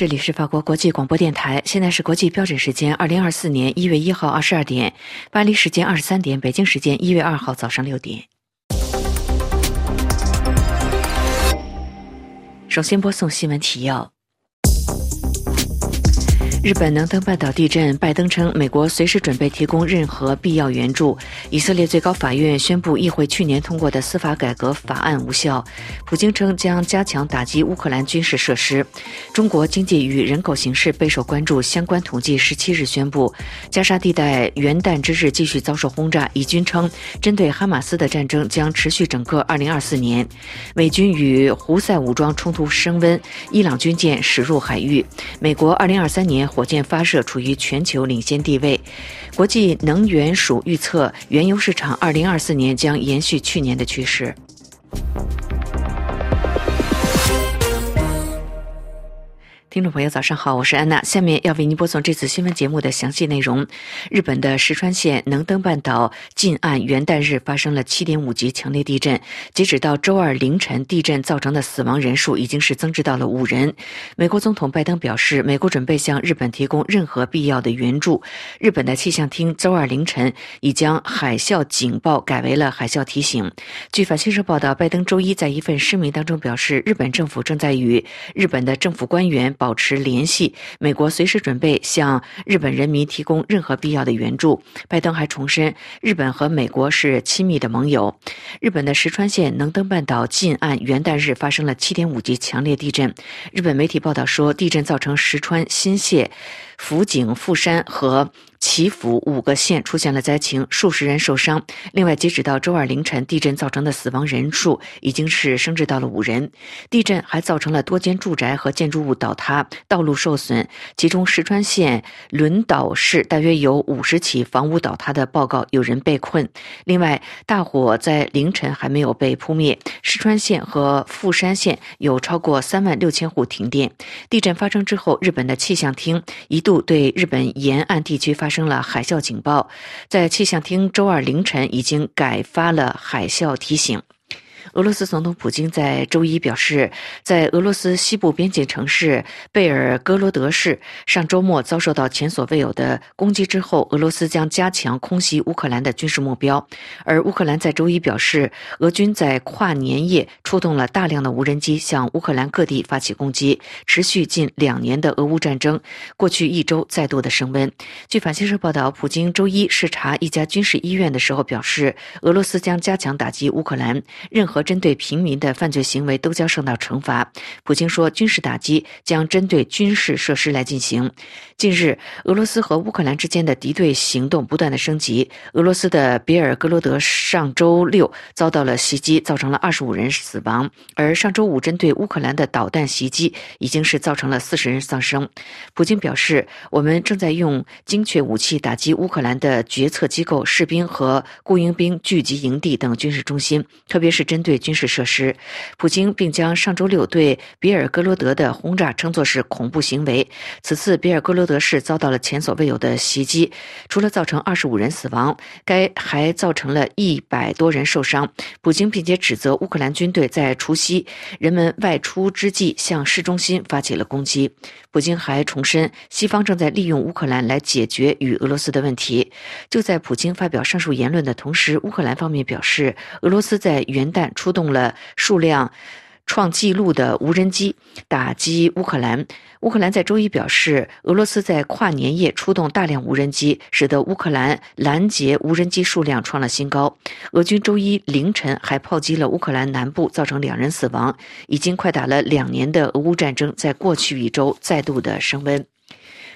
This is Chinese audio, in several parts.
这里是法国国际广播电台，现在是国际标准时间二零二四年一月一号二十二点，巴黎时间二十三点，北京时间一月二号早上六点。首先播送新闻提要。日本能登半岛地震，拜登称美国随时准备提供任何必要援助。以色列最高法院宣布议会去年通过的司法改革法案无效。普京称将加强打击乌克兰军事设施。中国经济与人口形势备受关注，相关统计十七日宣布，加沙地带元旦之日继续遭受轰炸。以军称，针对哈马斯的战争将持续整个二零二四年。美军与胡塞武装冲突升温，伊朗军舰驶入海域。美国二零二三年。火箭发射处于全球领先地位。国际能源署预测，原油市场2024年将延续去年的趋势。听众朋友，早上好，我是安娜。下面要为您播送这次新闻节目的详细内容。日本的石川县能登半岛近岸元旦日发生了7.5级强烈地震，截止到周二凌晨，地震造成的死亡人数已经是增至到了五人。美国总统拜登表示，美国准备向日本提供任何必要的援助。日本的气象厅周二凌晨已将海啸警报改为了海啸提醒。据法新社报道，拜登周一在一份声明当中表示，日本政府正在与日本的政府官员。保持联系，美国随时准备向日本人民提供任何必要的援助。拜登还重申，日本和美国是亲密的盟友。日本的石川县能登半岛近岸元旦日发生了7.5级强烈地震。日本媒体报道说，地震造成石川、新泻、福井、富山和。祈福五个县出现了灾情，数十人受伤。另外，截止到周二凌晨，地震造成的死亡人数已经是升至到了五人。地震还造成了多间住宅和建筑物倒塌，道路受损。其中，石川县轮岛市大约有五十起房屋倒塌的报告，有人被困。另外，大火在凌晨还没有被扑灭。石川县和富山县有超过三万六千户停电。地震发生之后，日本的气象厅一度对日本沿岸地区发生了海啸警报，在气象厅周二凌晨已经改发了海啸提醒。俄罗斯总统普京在周一表示，在俄罗斯西部边境城市贝尔格罗德市上周末遭受到前所未有的攻击之后，俄罗斯将加强空袭乌克兰的军事目标。而乌克兰在周一表示，俄军在跨年夜出动了大量的无人机向乌克兰各地发起攻击，持续近两年的俄乌战争过去一周再度的升温。据法新社报道，普京周一视察一家军事医院的时候表示，俄罗斯将加强打击乌克兰，任何。针对平民的犯罪行为都将受到惩罚。普京说，军事打击将针对军事设施来进行。近日，俄罗斯和乌克兰之间的敌对行动不断的升级。俄罗斯的别尔哥罗德上周六遭到了袭击，造成了二十五人死亡。而上周五针对乌克兰的导弹袭击已经是造成了四十人丧生。普京表示，我们正在用精确武器打击乌克兰的决策机构、士兵和雇佣兵聚集营地等军事中心，特别是针对。对军事设施，普京并将上周六对比尔格罗德的轰炸称作是恐怖行为。此次比尔格罗德市遭到了前所未有的袭击，除了造成二十五人死亡，该还造成了一百多人受伤。普京并且指责乌克兰军队在除夕人们外出之际向市中心发起了攻击。普京还重申，西方正在利用乌克兰来解决与俄罗斯的问题。就在普京发表上述言论的同时，乌克兰方面表示，俄罗斯在元旦。出动了数量创纪录的无人机打击乌克兰。乌克兰在周一表示，俄罗斯在跨年夜出动大量无人机，使得乌克兰拦截无人机数量创了新高。俄军周一凌晨还炮击了乌克兰南部，造成两人死亡。已经快打了两年的俄乌战争，在过去一周再度的升温。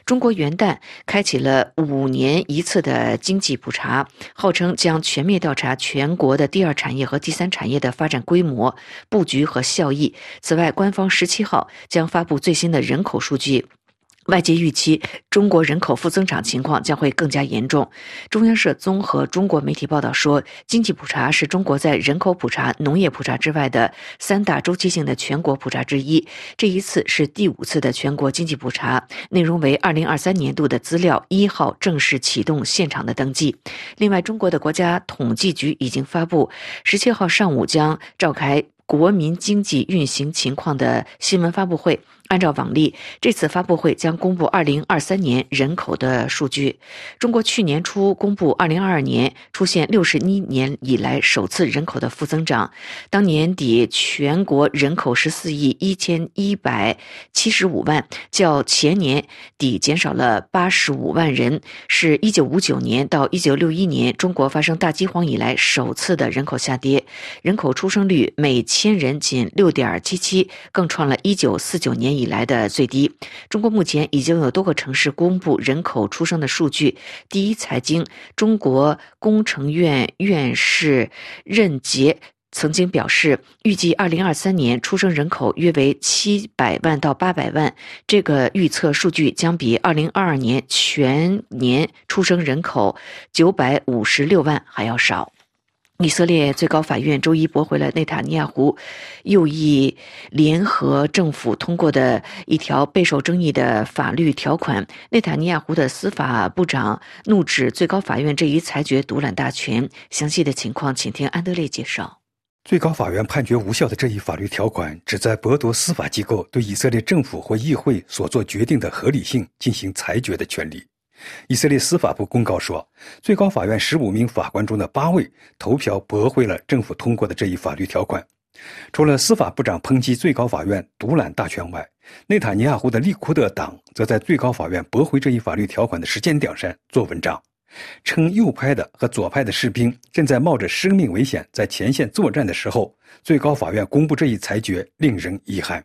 中国元旦开启了五年一次的经济普查，号称将全面调查全国的第二产业和第三产业的发展规模、布局和效益。此外，官方十七号将发布最新的人口数据。外界预期中国人口负增长情况将会更加严重。中央社综合中国媒体报道说，经济普查是中国在人口普查、农业普查之外的三大周期性的全国普查之一。这一次是第五次的全国经济普查，内容为二零二三年度的资料，一号正式启动现场的登记。另外，中国的国家统计局已经发布，十七号上午将召开国民经济运行情况的新闻发布会。按照往例，这次发布会将公布2023年人口的数据。中国去年初公布2022年出现61年以来首次人口的负增长，当年底全国人口14亿1175万，较前年底减少了85万人，是一九五九年到一九六一年中国发生大饥荒以来首次的人口下跌，人口出生率每千人仅6.77，更创了一九四九年以以来的最低。中国目前已经有多个城市公布人口出生的数据。第一财经中国工程院院士任杰。曾经表示，预计二零二三年出生人口约为七百万到八百万。这个预测数据将比二零二二年全年出生人口九百五十六万还要少。以色列最高法院周一驳回了内塔尼亚胡右翼联合政府通过的一条备受争议的法律条款。内塔尼亚胡的司法部长怒指最高法院这一裁决独揽大权。详细的情况，请听安德烈介绍。最高法院判决无效的这一法律条款，旨在剥夺司法机构对以色列政府或议会所做决定的合理性进行裁决的权利。以色列司法部公告说，最高法院十五名法官中的八位投票驳回了政府通过的这一法律条款。除了司法部长抨击最高法院独揽大权外，内塔尼亚胡的利库德党则在最高法院驳回这一法律条款的时间点上做文章。称右派的和左派的士兵正在冒着生命危险在前线作战的时候，最高法院公布这一裁决令人遗憾。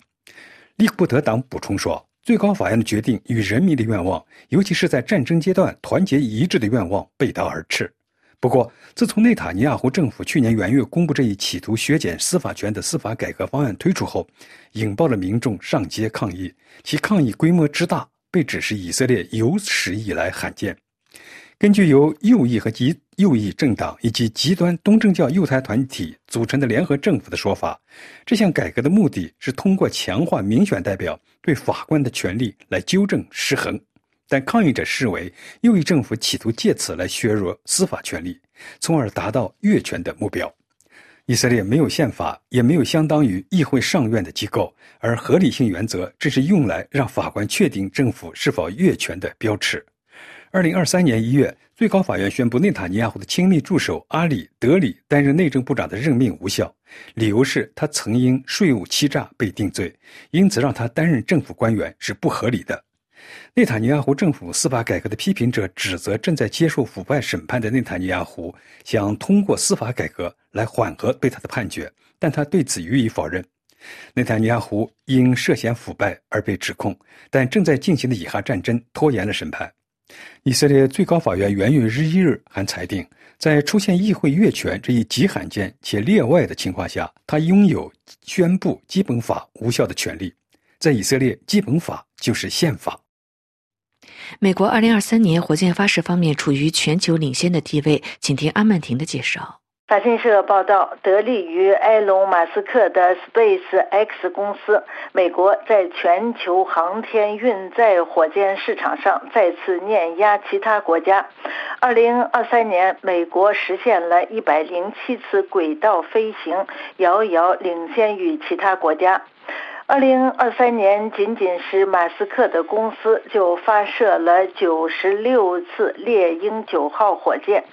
利库德党补充说，最高法院的决定与人民的愿望，尤其是在战争阶段团结一致的愿望背道而驰。不过，自从内塔尼亚胡政府去年元月公布这一企图削减司法权的司法改革方案推出后，引爆了民众上街抗议，其抗议规模之大，被指是以色列有史以来罕见。根据由右翼和极右翼政党以及极端东正教右派团体组成的联合政府的说法，这项改革的目的是通过强化民选代表对法官的权利来纠正失衡。但抗议者视为右翼政府企图借此来削弱司法权力，从而达到越权的目标。以色列没有宪法，也没有相当于议会上院的机构，而合理性原则只是用来让法官确定政府是否越权的标尺。二零二三年一月，最高法院宣布内塔尼亚胡的亲密助手阿里·德里担任内政部长的任命无效，理由是他曾因税务欺诈被定罪，因此让他担任政府官员是不合理的。内塔尼亚胡政府司法改革的批评者指责正在接受腐败审判的内塔尼亚胡想通过司法改革来缓和对他的判决，但他对此予以否认。内塔尼亚胡因涉嫌腐败而被指控，但正在进行的以哈战争拖延了审判。以色列最高法院元月日一日还裁定，在出现议会越权这一极罕见且例外的情况下，他拥有宣布基本法无效的权利。在以色列，基本法就是宪法。美国二零二三年火箭发射方面处于全球领先的地位，请听阿曼婷的介绍。法新社报道，得力于埃隆·马斯克的 Space X 公司，美国在全球航天运载火箭市场上再次碾压其他国家。二零二三年，美国实现了一百零七次轨道飞行，遥遥领先于其他国家。二零二三年，仅仅是马斯克的公司就发射了九十六次猎鹰九号火箭，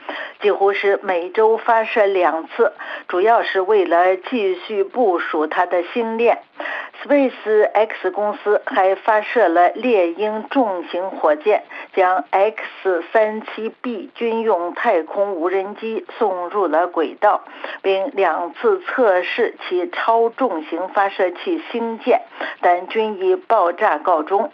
几乎是每周发射两次，主要是为了继续部署它的星链。Space X 公司还发射了猎鹰重型火箭，将 X 三七 B 军用太空无人机送入了轨道，并两次测试其超重型发射器星舰，但均以爆炸告终。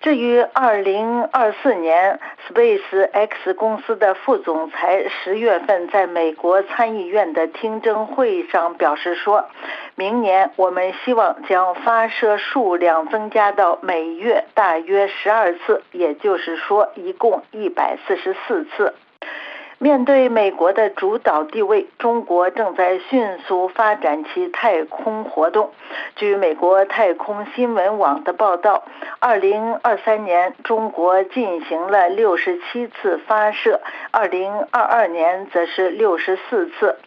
至于2024年，Space X 公司的副总裁十月份在美国参议院的听证会上表示说，明年我们希望将发射数量增加到每月大约十二次，也就是说，一共一百四十四次。面对美国的主导地位，中国正在迅速发展其太空活动。据美国太空新闻网的报道，2023年中国进行了67次发射，2022年则是64次。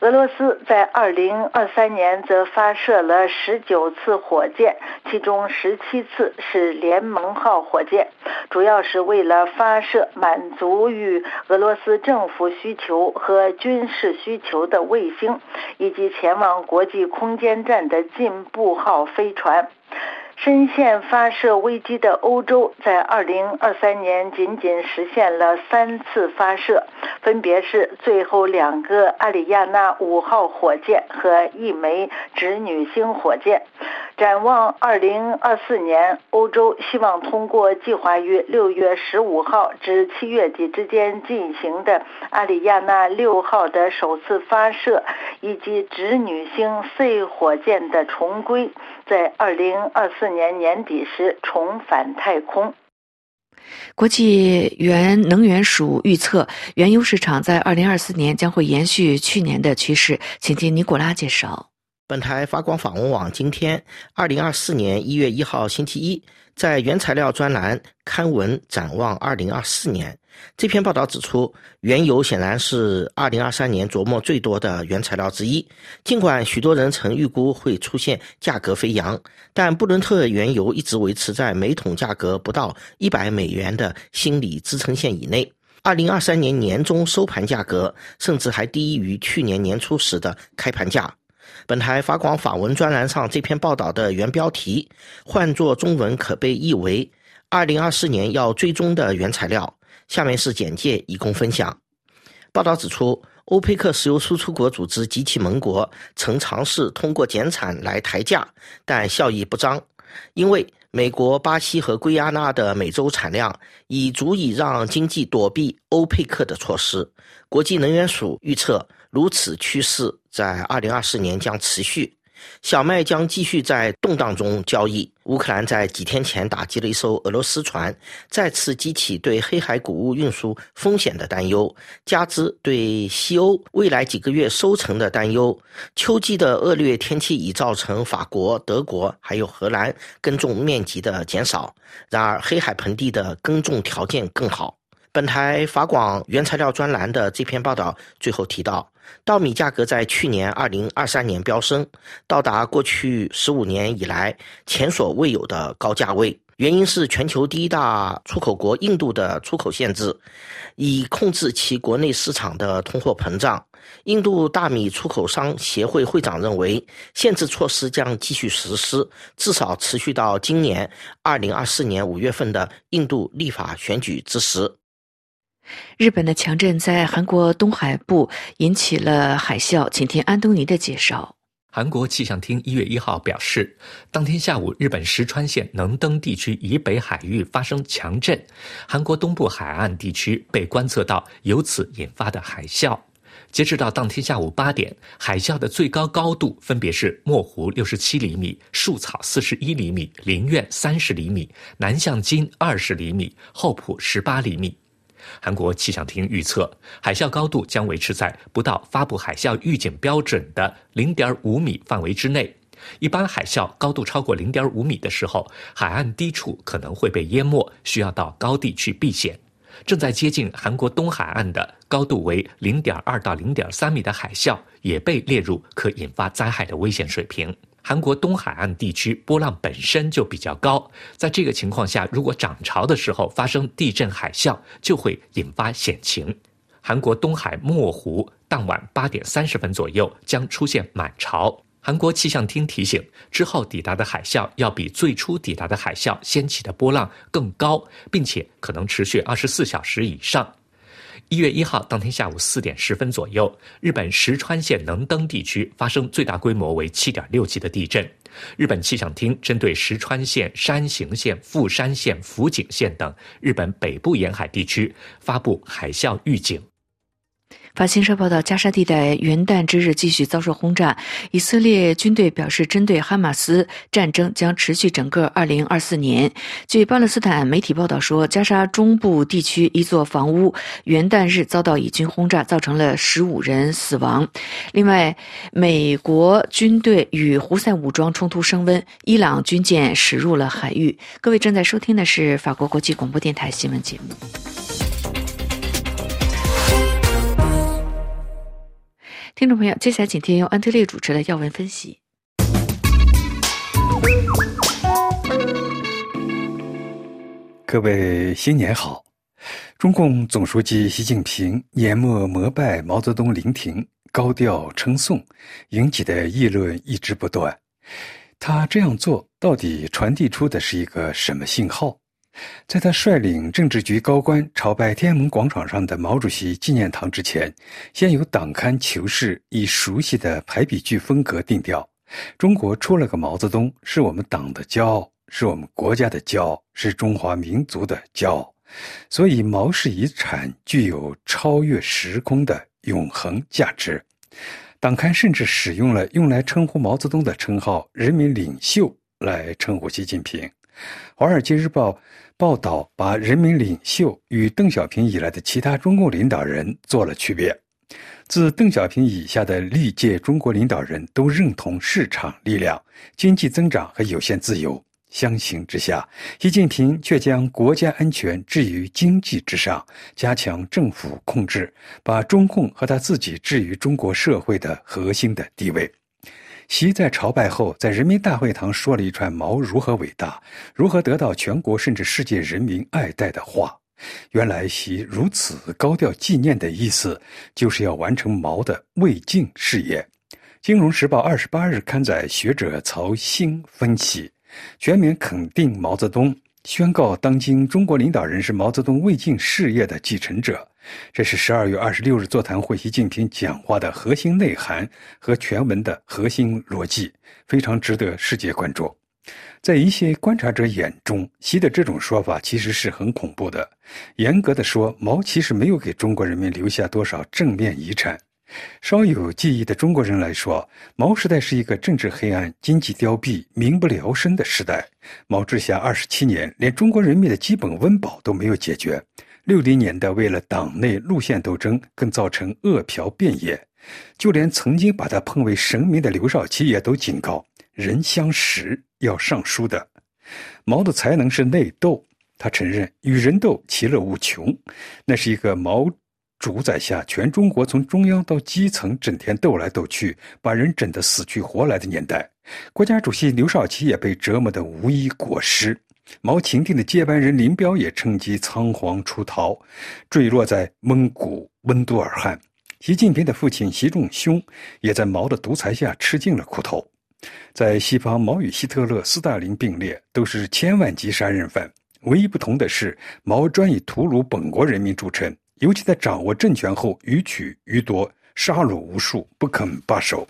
俄罗斯在二零二三年则发射了十九次火箭，其中十七次是联盟号火箭，主要是为了发射满足于俄罗斯政府需求和军事需求的卫星，以及前往国际空间站的进步号飞船。深陷发射危机的欧洲，在2023年仅仅实现了三次发射，分别是最后两个阿里亚纳五号火箭和一枚织女星火箭。展望2024年，欧洲希望通过计划于6月15号至7月底之间进行的阿里亚纳六号的首次发射，以及织女星 C 火箭的重归。在二零二四年年底时重返太空。国际原能源署预测，原油市场在二零二四年将会延续去年的趋势。请听尼古拉介绍。本台发光访问网今天二零二四年一月一号星期一，在原材料专栏刊文展望二零二四年。这篇报道指出，原油显然是二零二三年琢磨最多的原材料之一。尽管许多人曾预估会出现价格飞扬，但布伦特原油一直维持在每桶价格不到一百美元的心理支撑线以内。二零二三年年中收盘价格甚至还低于去年年初时的开盘价。本台法广法文专栏上这篇报道的原标题，换作中文可被译为“二零二四年要追踪的原材料”。下面是简介，以供分享。报道指出，欧佩克石油输出国组织及其盟国曾尝试通过减产来抬价，但效益不彰，因为美国、巴西和圭亚那的每周产量已足以让经济躲避欧佩克的措施。国际能源署预测。如此趋势在二零二四年将持续，小麦将继续在动荡中交易。乌克兰在几天前打击了一艘俄罗斯船，再次激起对黑海谷物运输风险的担忧，加之对西欧未来几个月收成的担忧。秋季的恶劣天气已造成法国、德国还有荷兰耕种面积的减少，然而黑海盆地的耕种条件更好。本台法广原材料专栏的这篇报道最后提到。稻米价格在去年二零二三年飙升，到达过去十五年以来前所未有的高价位。原因是全球第一大出口国印度的出口限制，以控制其国内市场的通货膨胀。印度大米出口商协会会长认为，限制措施将继续实施，至少持续到今年二零二四年五月份的印度立法选举之时。日本的强震在韩国东海部引起了海啸，请听安东尼的介绍。韩国气象厅一月一号表示，当天下午日本石川县能登地区以北海域发生强震，韩国东部海岸地区被观测到由此引发的海啸。截止到当天下午八点，海啸的最高高度分别是墨湖六十七厘米、树草四十一厘米、林苑三十厘米、南向津二十厘米、厚朴十八厘米。韩国气象厅预测，海啸高度将维持在不到发布海啸预警标准的零点五米范围之内。一般海啸高度超过零点五米的时候，海岸低处可能会被淹没，需要到高地去避险。正在接近韩国东海岸的高度为零点二到零点三米的海啸，也被列入可引发灾害的危险水平。韩国东海岸地区波浪本身就比较高，在这个情况下，如果涨潮的时候发生地震海啸，就会引发险情。韩国东海墨湖当晚八点三十分左右将出现满潮。韩国气象厅提醒，之后抵达的海啸要比最初抵达的海啸掀起的波浪更高，并且可能持续二十四小时以上。一月一号当天下午四点十分左右，日本石川县能登地区发生最大规模为七点六级的地震。日本气象厅针对石川县、山形县、富山县、福井县等日本北部沿海地区发布海啸预警。法新社报道，加沙地带元旦之日继续遭受轰炸。以色列军队表示，针对哈马斯战争将持续整个2024年。据巴勒斯坦媒体报道说，加沙中部地区一座房屋元旦日遭到以军轰炸，造成了15人死亡。另外，美国军队与胡塞武装冲突升温，伊朗军舰驶入了海域。各位正在收听的是法国国际广播电台新闻节目。听众朋友，接下来请听由安特烈主持的要闻分析。各位新年好！中共总书记习近平年末膜拜毛泽东陵亭，高调称颂，引起的议论一直不断。他这样做到底传递出的是一个什么信号？在他率领政治局高官朝拜天安门广场上的毛主席纪念堂之前，先由党刊《求是》以熟悉的排比句风格定调：“中国出了个毛泽东，是我们党的骄傲。”是我们国家的骄傲，是中华民族的骄傲，所以毛氏遗产具有超越时空的永恒价值。党刊甚至使用了用来称呼毛泽东的称号“人民领袖”来称呼习近平。《华尔街日报》报道把“人民领袖”与邓小平以来的其他中共领导人做了区别。自邓小平以下的历届中国领导人都认同市场力量、经济增长和有限自由。相形之下，习近平却将国家安全置于经济之上，加强政府控制，把中共和他自己置于中国社会的核心的地位。习在朝拜后，在人民大会堂说了一串毛如何伟大、如何得到全国甚至世界人民爱戴的话。原来，习如此高调纪念的意思，就是要完成毛的未竟事业。《金融时报》二十八日刊载学者曹兴分析。全面肯定毛泽东，宣告当今中国领导人是毛泽东未尽事业的继承者，这是十二月二十六日座谈会习近平讲话的核心内涵和全文的核心逻辑，非常值得世界关注。在一些观察者眼中，习的这种说法其实是很恐怖的。严格的说，毛其实没有给中国人民留下多少正面遗产。稍有记忆的中国人来说，毛时代是一个政治黑暗、经济凋敝、民不聊生的时代。毛治下二十七年，连中国人民的基本温饱都没有解决。六零年代，为了党内路线斗争，更造成饿殍遍野。就连曾经把他捧为神明的刘少奇也都警告：人相识要上书的。毛的才能是内斗，他承认与人斗其乐无穷，那是一个毛。主宰下，全中国从中央到基层，整天斗来斗去，把人整得死去活来的年代。国家主席刘少奇也被折磨得无一果实。毛钦定的接班人林彪也趁机仓皇出逃，坠落在蒙古温都尔汗。习近平的父亲习仲勋也在毛的独裁下吃尽了苦头。在西方，毛与希特勒、斯大林并列，都是千万级杀人犯。唯一不同的是，毛专以屠戮本国人民著称。尤其在掌握政权后，予取予夺，杀戮无数，不肯罢手。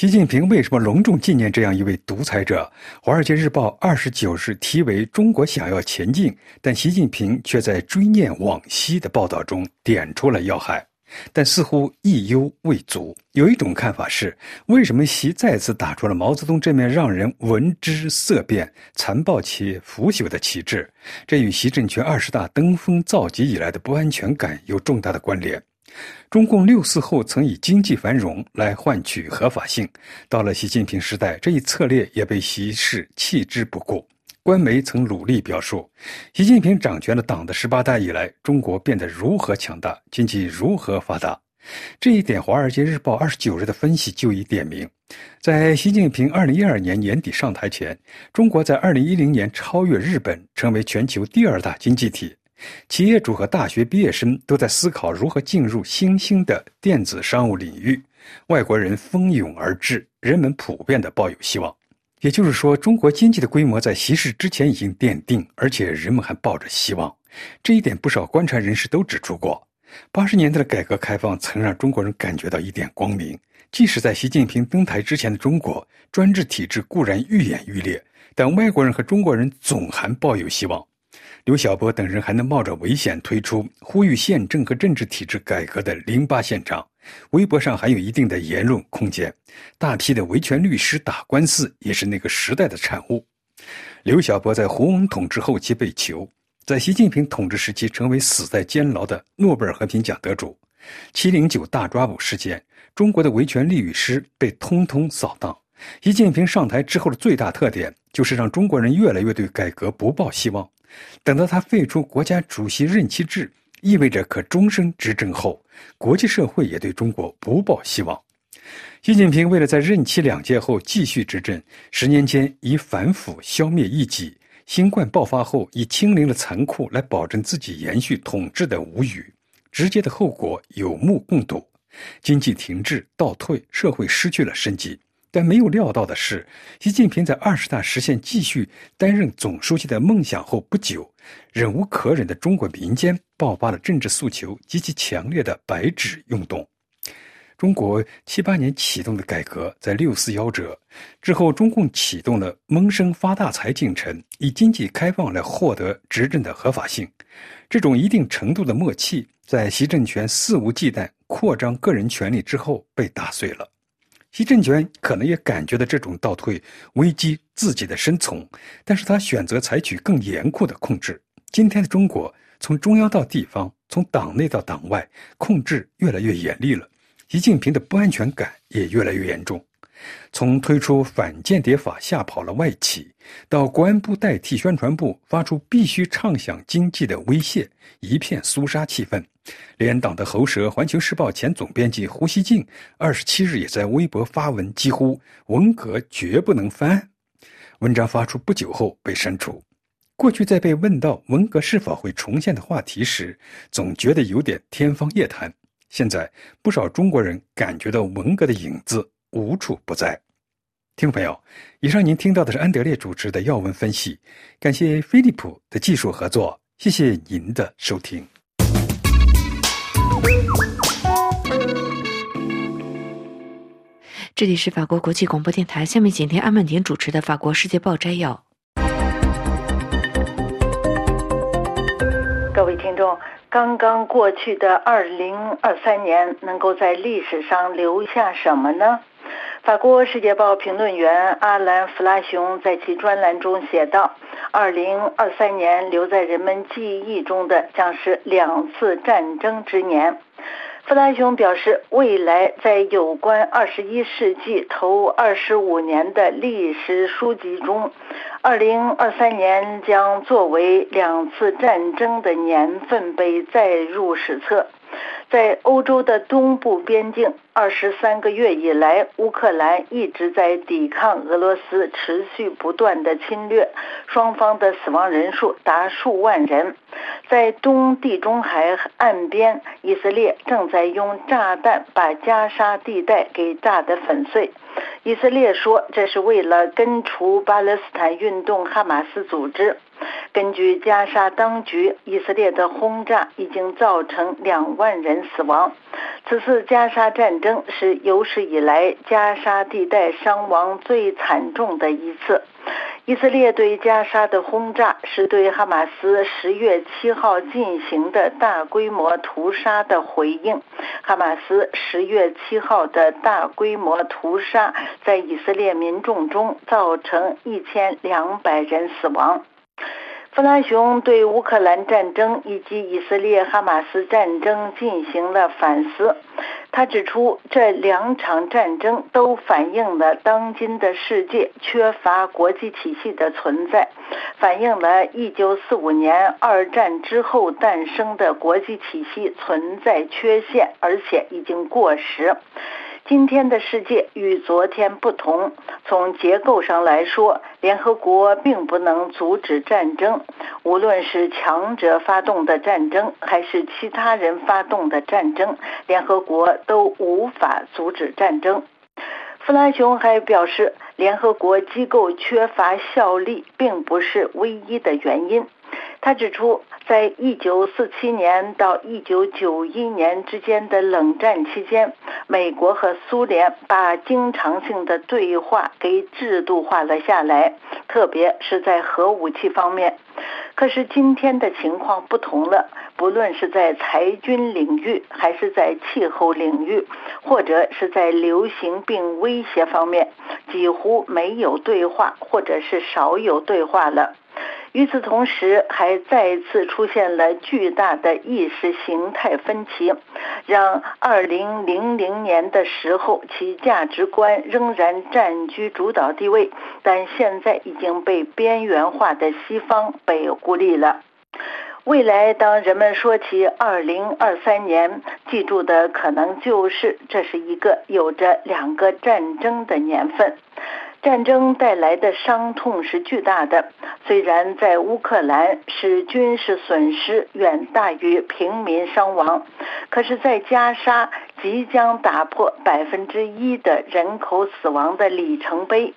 习近平为什么隆重纪念这样一位独裁者？《华尔街日报》二十九日题为“中国想要前进，但习近平却在追念往昔”的报道中点出了要害。但似乎意犹未足。有一种看法是：为什么习再次打出了毛泽东这面让人闻之色变、残暴且腐朽的旗帜？这与习政权二十大登峰造极以来的不安全感有重大的关联。中共六四后曾以经济繁荣来换取合法性，到了习近平时代，这一策略也被习氏弃之不顾。官媒曾努力表述，习近平掌权的党的十八大以来，中国变得如何强大，经济如何发达。这一点，《华尔街日报》二十九日的分析就已点明。在习近平二零一二年年底上台前，中国在二零一零年超越日本，成为全球第二大经济体。企业主和大学毕业生都在思考如何进入新兴的电子商务领域。外国人蜂拥而至，人们普遍的抱有希望。也就是说，中国经济的规模在习氏之前已经奠定，而且人们还抱着希望。这一点，不少观察人士都指出过。八十年代的改革开放曾让中国人感觉到一点光明。即使在习近平登台之前的中国，专制体制固然愈演愈烈，但外国人和中国人总还抱有希望。刘晓波等人还能冒着危险推出呼吁宪政和政治体制改革的零八宪章。微博上还有一定的言论空间，大批的维权律师打官司也是那个时代的产物。刘晓波在胡温统治后期被囚，在习近平统治时期成为死在监牢的诺贝尔和平奖得主。七零九大抓捕事件，中国的维权律师被通通扫荡。习近平上台之后的最大特点就是让中国人越来越对改革不抱希望。等到他废除国家主席任期制。意味着可终身执政后，国际社会也对中国不抱希望。习近平为了在任期两届后继续执政，十年间以反腐消灭异己，新冠爆发后以清零的残酷来保证自己延续统治的无语，直接的后果有目共睹：经济停滞倒退，社会失去了生机。但没有料到的是，习近平在二十大实现继续担任总书记的梦想后不久，忍无可忍的中国民间爆发了政治诉求极其强烈的“白纸运动”。中国七八年启动的改革，在六四夭折之后，中共启动了闷声发大财进程，以经济开放来获得执政的合法性。这种一定程度的默契，在习政权肆无忌惮扩张个人权利之后被打碎了。习政权可能也感觉到这种倒退危机自己的生存，但是他选择采取更严酷的控制。今天的中国，从中央到地方，从党内到党外，控制越来越严厉了。习近平的不安全感也越来越严重。从推出反间谍法吓跑了外企，到国安部代替宣传部发出必须畅想经济的威胁，一片肃杀气氛。连党的喉舌《环球时报》前总编辑胡锡进二十七日也在微博发文，几乎文革绝不能翻。文章发出不久后被删除。过去在被问到文革是否会重现的话题时，总觉得有点天方夜谭。现在不少中国人感觉到文革的影子。无处不在，听众朋友，以上您听到的是安德烈主持的要闻分析，感谢飞利浦的技术合作，谢谢您的收听。这里是法国国际广播电台，下面请听阿曼婷主持的《法国世界报》摘要。各位听众，刚刚过去的二零二三年，能够在历史上留下什么呢？法国《世界报》评论员阿兰·弗拉雄在其专栏中写道：“二零二三年留在人们记忆中的将是两次战争之年。”弗拉雄表示，未来在有关二十一世纪头二十五年的历史书籍中，二零二三年将作为两次战争的年份被载入史册。在欧洲的东部边境，二十三个月以来，乌克兰一直在抵抗俄罗斯持续不断的侵略，双方的死亡人数达数万人。在东地中海岸边，以色列正在用炸弹把加沙地带给炸得粉碎。以色列说，这是为了根除巴勒斯坦运动哈马斯组织。根据加沙当局，以色列的轰炸已经造成两万人死亡。此次加沙战争是有史以来加沙地带伤亡最惨重的一次。以色列对加沙的轰炸是对哈马斯十月七号进行的大规模屠杀的回应。哈马斯十月七号的大规模屠杀在以色列民众中造成一千两百人死亡。弗拉雄对乌克兰战争以及以色列哈马斯战争进行了反思。他指出，这两场战争都反映了当今的世界缺乏国际体系的存在，反映了1945年二战之后诞生的国际体系存在缺陷，而且已经过时。今天的世界与昨天不同。从结构上来说，联合国并不能阻止战争。无论是强者发动的战争，还是其他人发动的战争，联合国都无法阻止战争。弗拉雄还表示，联合国机构缺乏效力，并不是唯一的原因。他指出，在一九四七年到一九九一年之间的冷战期间，美国和苏联把经常性的对话给制度化了下来，特别是在核武器方面。可是今天的情况不同了，不论是在裁军领域，还是在气候领域，或者是在流行病威胁方面，几乎没有对话，或者是少有对话了。与此同时，还再次出现了巨大的意识形态分歧，让2000年的时候其价值观仍然占据主导地位，但现在已经被边缘化的西方被孤立了。未来，当人们说起二零二三年，记住的可能就是这是一个有着两个战争的年份。战争带来的伤痛是巨大的，虽然在乌克兰是军事损失远大于平民伤亡，可是，在加沙即将打破百分之一的人口死亡的里程碑。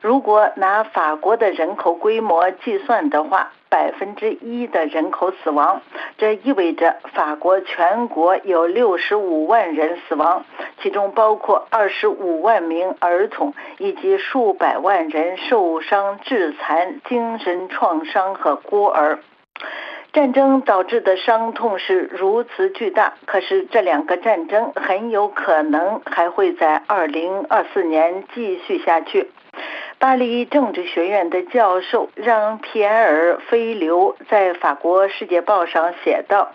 如果拿法国的人口规模计算的话，百分之一的人口死亡，这意味着法国全国有六十五万人死亡，其中包括二十五万名儿童以及数百万人受伤、致残、精神创伤和孤儿。战争导致的伤痛是如此巨大，可是这两个战争很有可能还会在二零二四年继续下去。巴黎政治学院的教授让·皮埃尔·菲留在法国《世界报》上写道：“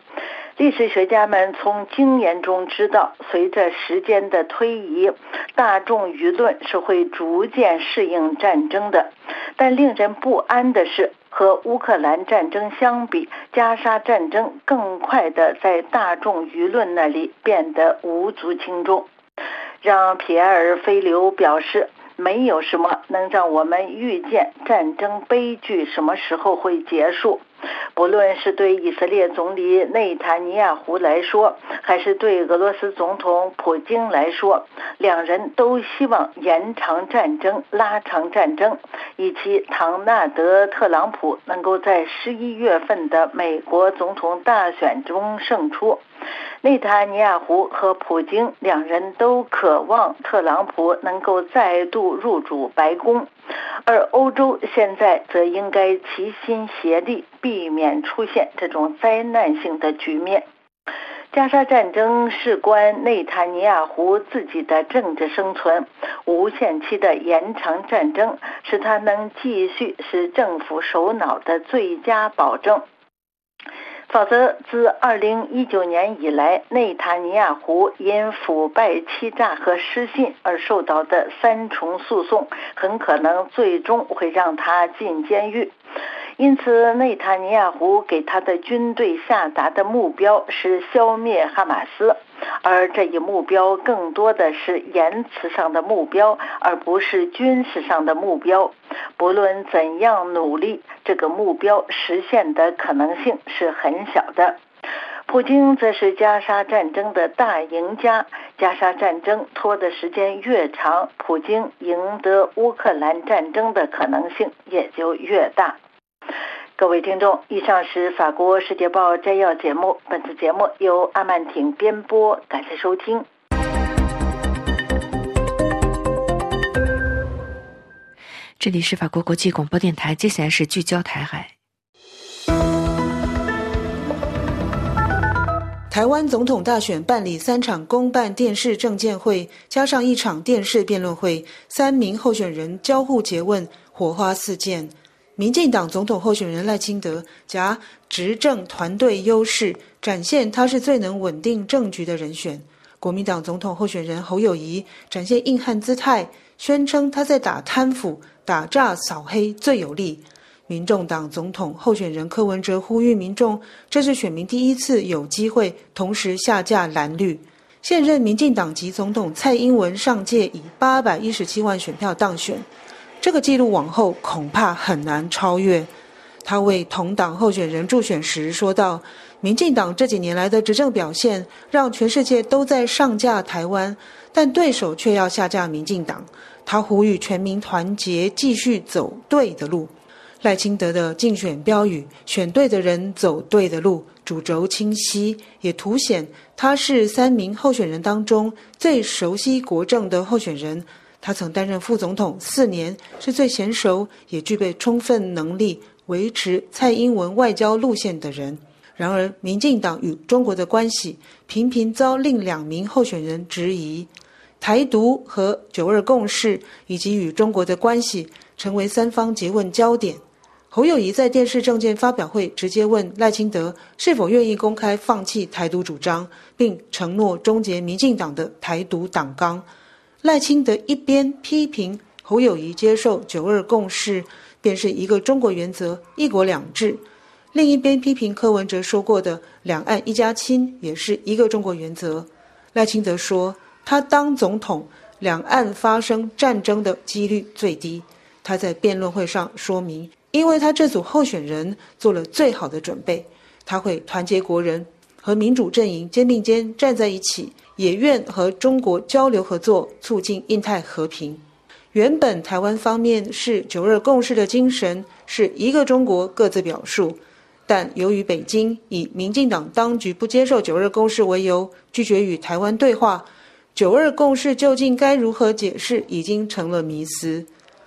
历史学家们从经验中知道，随着时间的推移，大众舆论是会逐渐适应战争的。但令人不安的是，和乌克兰战争相比，加沙战争更快地在大众舆论那里变得无足轻重。”让·皮埃尔·菲留表示。没有什么能让我们预见战争悲剧什么时候会结束。不论是对以色列总理内塔尼亚胡来说，还是对俄罗斯总统普京来说，两人都希望延长战争、拉长战争，以及唐纳德·特朗普能够在十一月份的美国总统大选中胜出。内塔尼亚胡和普京两人都渴望特朗普能够再度入主白宫，而欧洲现在则应该齐心协力，避免出现这种灾难性的局面。加沙战争事关内塔尼亚胡自己的政治生存，无限期的延长战争是他能继续是政府首脑的最佳保证。否则，自2019年以来，内塔尼亚胡因腐败、欺诈和失信而受到的三重诉讼，很可能最终会让他进监狱。因此，内塔尼亚胡给他的军队下达的目标是消灭哈马斯，而这一目标更多的是言辞上的目标，而不是军事上的目标。不论怎样努力，这个目标实现的可能性是很小的。普京则是加沙战争的大赢家，加沙战争拖的时间越长，普京赢得乌克兰战争的可能性也就越大。各位听众，以上是法国《世界报》摘要节目。本次节目由阿曼婷编播，感谢收听。这里是法国国际广播电台，接下来是聚焦台海。台湾总统大选办理三场公办电视政见会，加上一场电视辩论会，三名候选人交互诘问，火花四溅。民进党总统候选人赖清德夹执政团队优势，展现他是最能稳定政局的人选。国民党总统候选人侯友谊展现硬汉姿态，宣称他在打贪腐、打诈扫黑最有力。民众党总统候选人柯文哲呼吁民众，这是选民第一次有机会同时下架蓝绿。现任民进党籍总统蔡英文上届以八百一十七万选票当选。这个记录往后恐怕很难超越。他为同党候选人助选时说道：“民进党这几年来的执政表现，让全世界都在上架台湾，但对手却要下架民进党。”他呼吁全民团结，继续走对的路。赖清德的竞选标语“选对的人，走对的路”，主轴清晰，也凸显他是三名候选人当中最熟悉国政的候选人。他曾担任副总统四年，是最娴熟也具备充分能力维持蔡英文外交路线的人。然而，民进党与中国的关系频频遭另两名候选人质疑，台独和九二共识以及与中国的关系成为三方诘问焦点。侯友谊在电视政见发表会直接问赖清德是否愿意公开放弃台独主张，并承诺终结民进党的台独党纲。赖清德一边批评侯友谊接受九二共识，便是一个中国原则、一国两制；另一边批评柯文哲说过的“两岸一家亲”也是一个中国原则。赖清德说，他当总统，两岸发生战争的几率最低。他在辩论会上说明，因为他这组候选人做了最好的准备，他会团结国人，和民主阵营肩并肩站在一起，也愿和中国交流合作，促进印太和平。原本台湾方面是九二共识的精神，是一个中国各自表述。但由于北京以民进党当局不接受九二共识为由，拒绝与台湾对话，九二共识究竟该如何解释，已经成了迷思。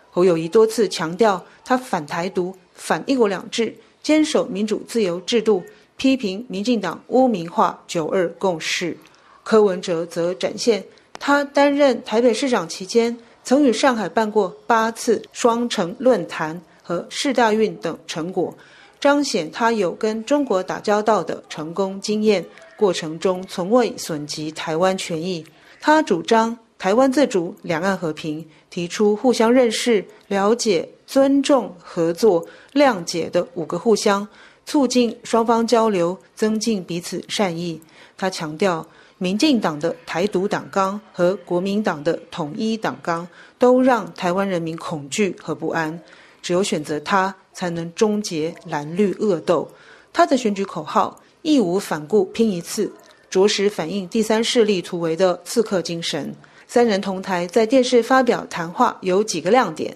侯友谊多次强调，他反台独、反一国两制，坚守民主自由制度，批评民进党污名化九二共识。柯文哲则展现他担任台北市长期间，曾与上海办过八次双城论坛和世大运等成果。彰显他有跟中国打交道的成功经验，过程中从未损及台湾权益。他主张台湾自主、两岸和平，提出互相认识、了解、尊重、合作、谅解的五个互相，促进双方交流，增进彼此善意。他强调，民进党的台独党纲和国民党的统一党纲都让台湾人民恐惧和不安，只有选择他。才能终结蓝绿恶斗。他的选举口号“义无反顾拼一次”，着实反映第三势力突围的刺客精神。三人同台在电视发表谈话，有几个亮点。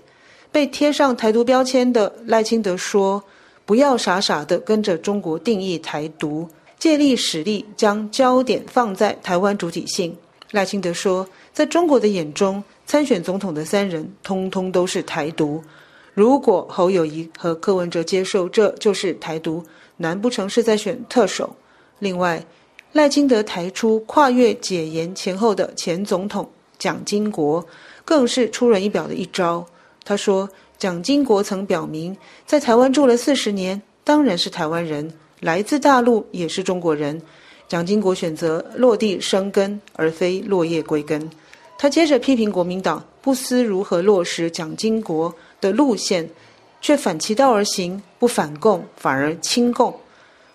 被贴上台独标签的赖清德说：“不要傻傻的跟着中国定义台独，借力使力，将焦点放在台湾主体性。”赖清德说：“在中国的眼中，参选总统的三人通通都是台独。”如果侯友谊和柯文哲接受这就是台独，难不成是在选特首？另外，赖清德抬出跨越解严前后的前总统蒋经国，更是出人意表的一招。他说，蒋经国曾表明，在台湾住了四十年，当然是台湾人，来自大陆也是中国人。蒋经国选择落地生根，而非落叶归根。他接着批评国民党不思如何落实蒋经国。的路线，却反其道而行，不反共，反而亲共。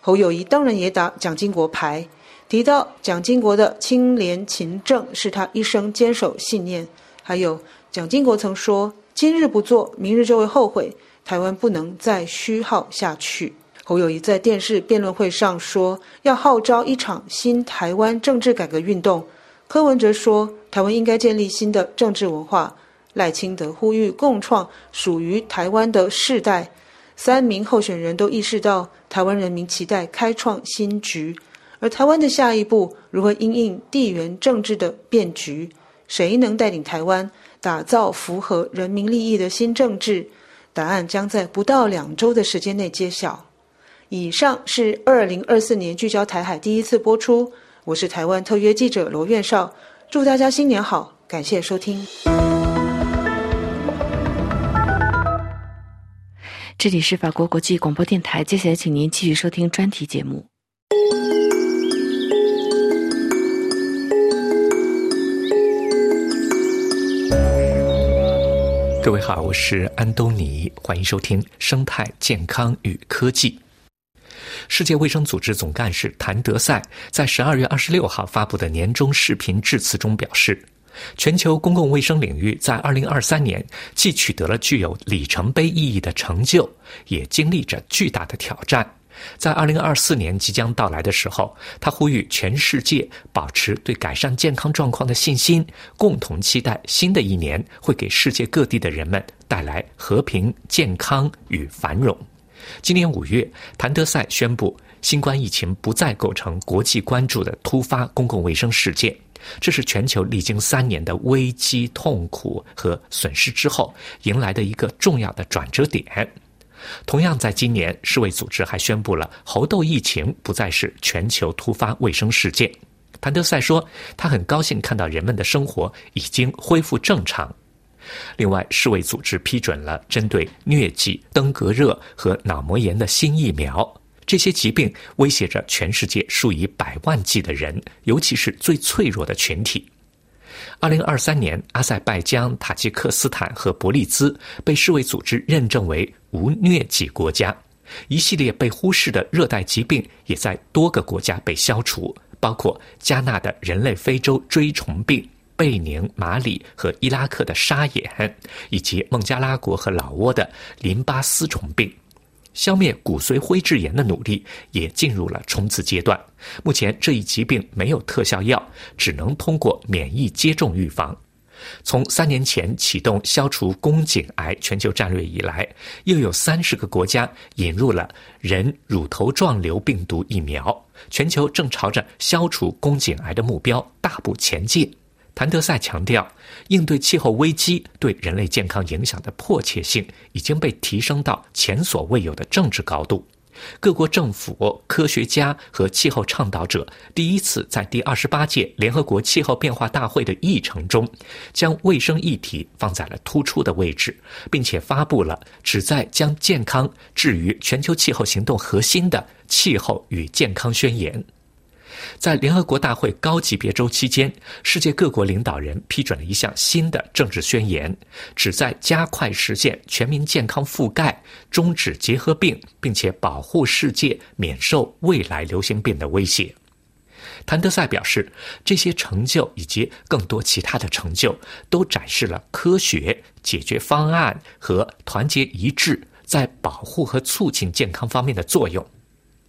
侯友谊当然也打蒋经国牌，提到蒋经国的清廉勤政是他一生坚守信念。还有蒋经国曾说：“今日不做，明日就会后悔。”台湾不能再虚耗下去。侯友谊在电视辩论会上说：“要号召一场新台湾政治改革运动。”柯文哲说：“台湾应该建立新的政治文化。”赖清德呼吁共创属于台湾的世代，三名候选人都意识到台湾人民期待开创新局，而台湾的下一步如何因应地缘政治的变局，谁能带领台湾打造符合人民利益的新政治？答案将在不到两周的时间内揭晓。以上是二零二四年聚焦台海第一次播出，我是台湾特约记者罗院少，祝大家新年好，感谢收听。这里是法国国际广播电台，接下来请您继续收听专题节目。各位好，我是安东尼，欢迎收听《生态健康与科技》。世界卫生组织总干事谭德赛在十二月二十六号发布的年终视频致辞中表示。全球公共卫生领域在二零二三年既取得了具有里程碑意义的成就，也经历着巨大的挑战。在二零二四年即将到来的时候，他呼吁全世界保持对改善健康状况的信心，共同期待新的一年会给世界各地的人们带来和平、健康与繁荣。今年五月，谭德赛宣布，新冠疫情不再构成国际关注的突发公共卫生事件。这是全球历经三年的危机、痛苦和损失之后迎来的一个重要的转折点。同样，在今年，世卫组织还宣布了猴痘疫情不再是全球突发卫生事件。谭德赛说，他很高兴看到人们的生活已经恢复正常。另外，世卫组织批准了针对疟疾、登革热和脑膜炎的新疫苗。这些疾病威胁着全世界数以百万计的人，尤其是最脆弱的群体。二零二三年，阿塞拜疆、塔吉克斯坦和伯利兹被世卫组织认证为无疟疾国家。一系列被忽视的热带疾病也在多个国家被消除，包括加纳的人类非洲锥虫病、贝宁、马里和伊拉克的沙眼，以及孟加拉国和老挝的淋巴丝虫病。消灭骨髓灰质炎的努力也进入了冲刺阶段。目前，这一疾病没有特效药，只能通过免疫接种预防。从三年前启动消除宫颈癌全球战略以来，又有三十个国家引入了人乳头状瘤病毒疫苗，全球正朝着消除宫颈癌的目标大步前进。谭德赛强调，应对气候危机对人类健康影响的迫切性已经被提升到前所未有的政治高度。各国政府、科学家和气候倡导者第一次在第二十八届联合国气候变化大会的议程中，将卫生议题放在了突出的位置，并且发布了旨在将健康置于全球气候行动核心的气候与健康宣言。在联合国大会高级别周期间，世界各国领导人批准了一项新的政治宣言，旨在加快实现全民健康覆盖，终止结核病，并且保护世界免受未来流行病的威胁。谭德赛表示，这些成就以及更多其他的成就，都展示了科学解决方案和团结一致在保护和促进健康方面的作用。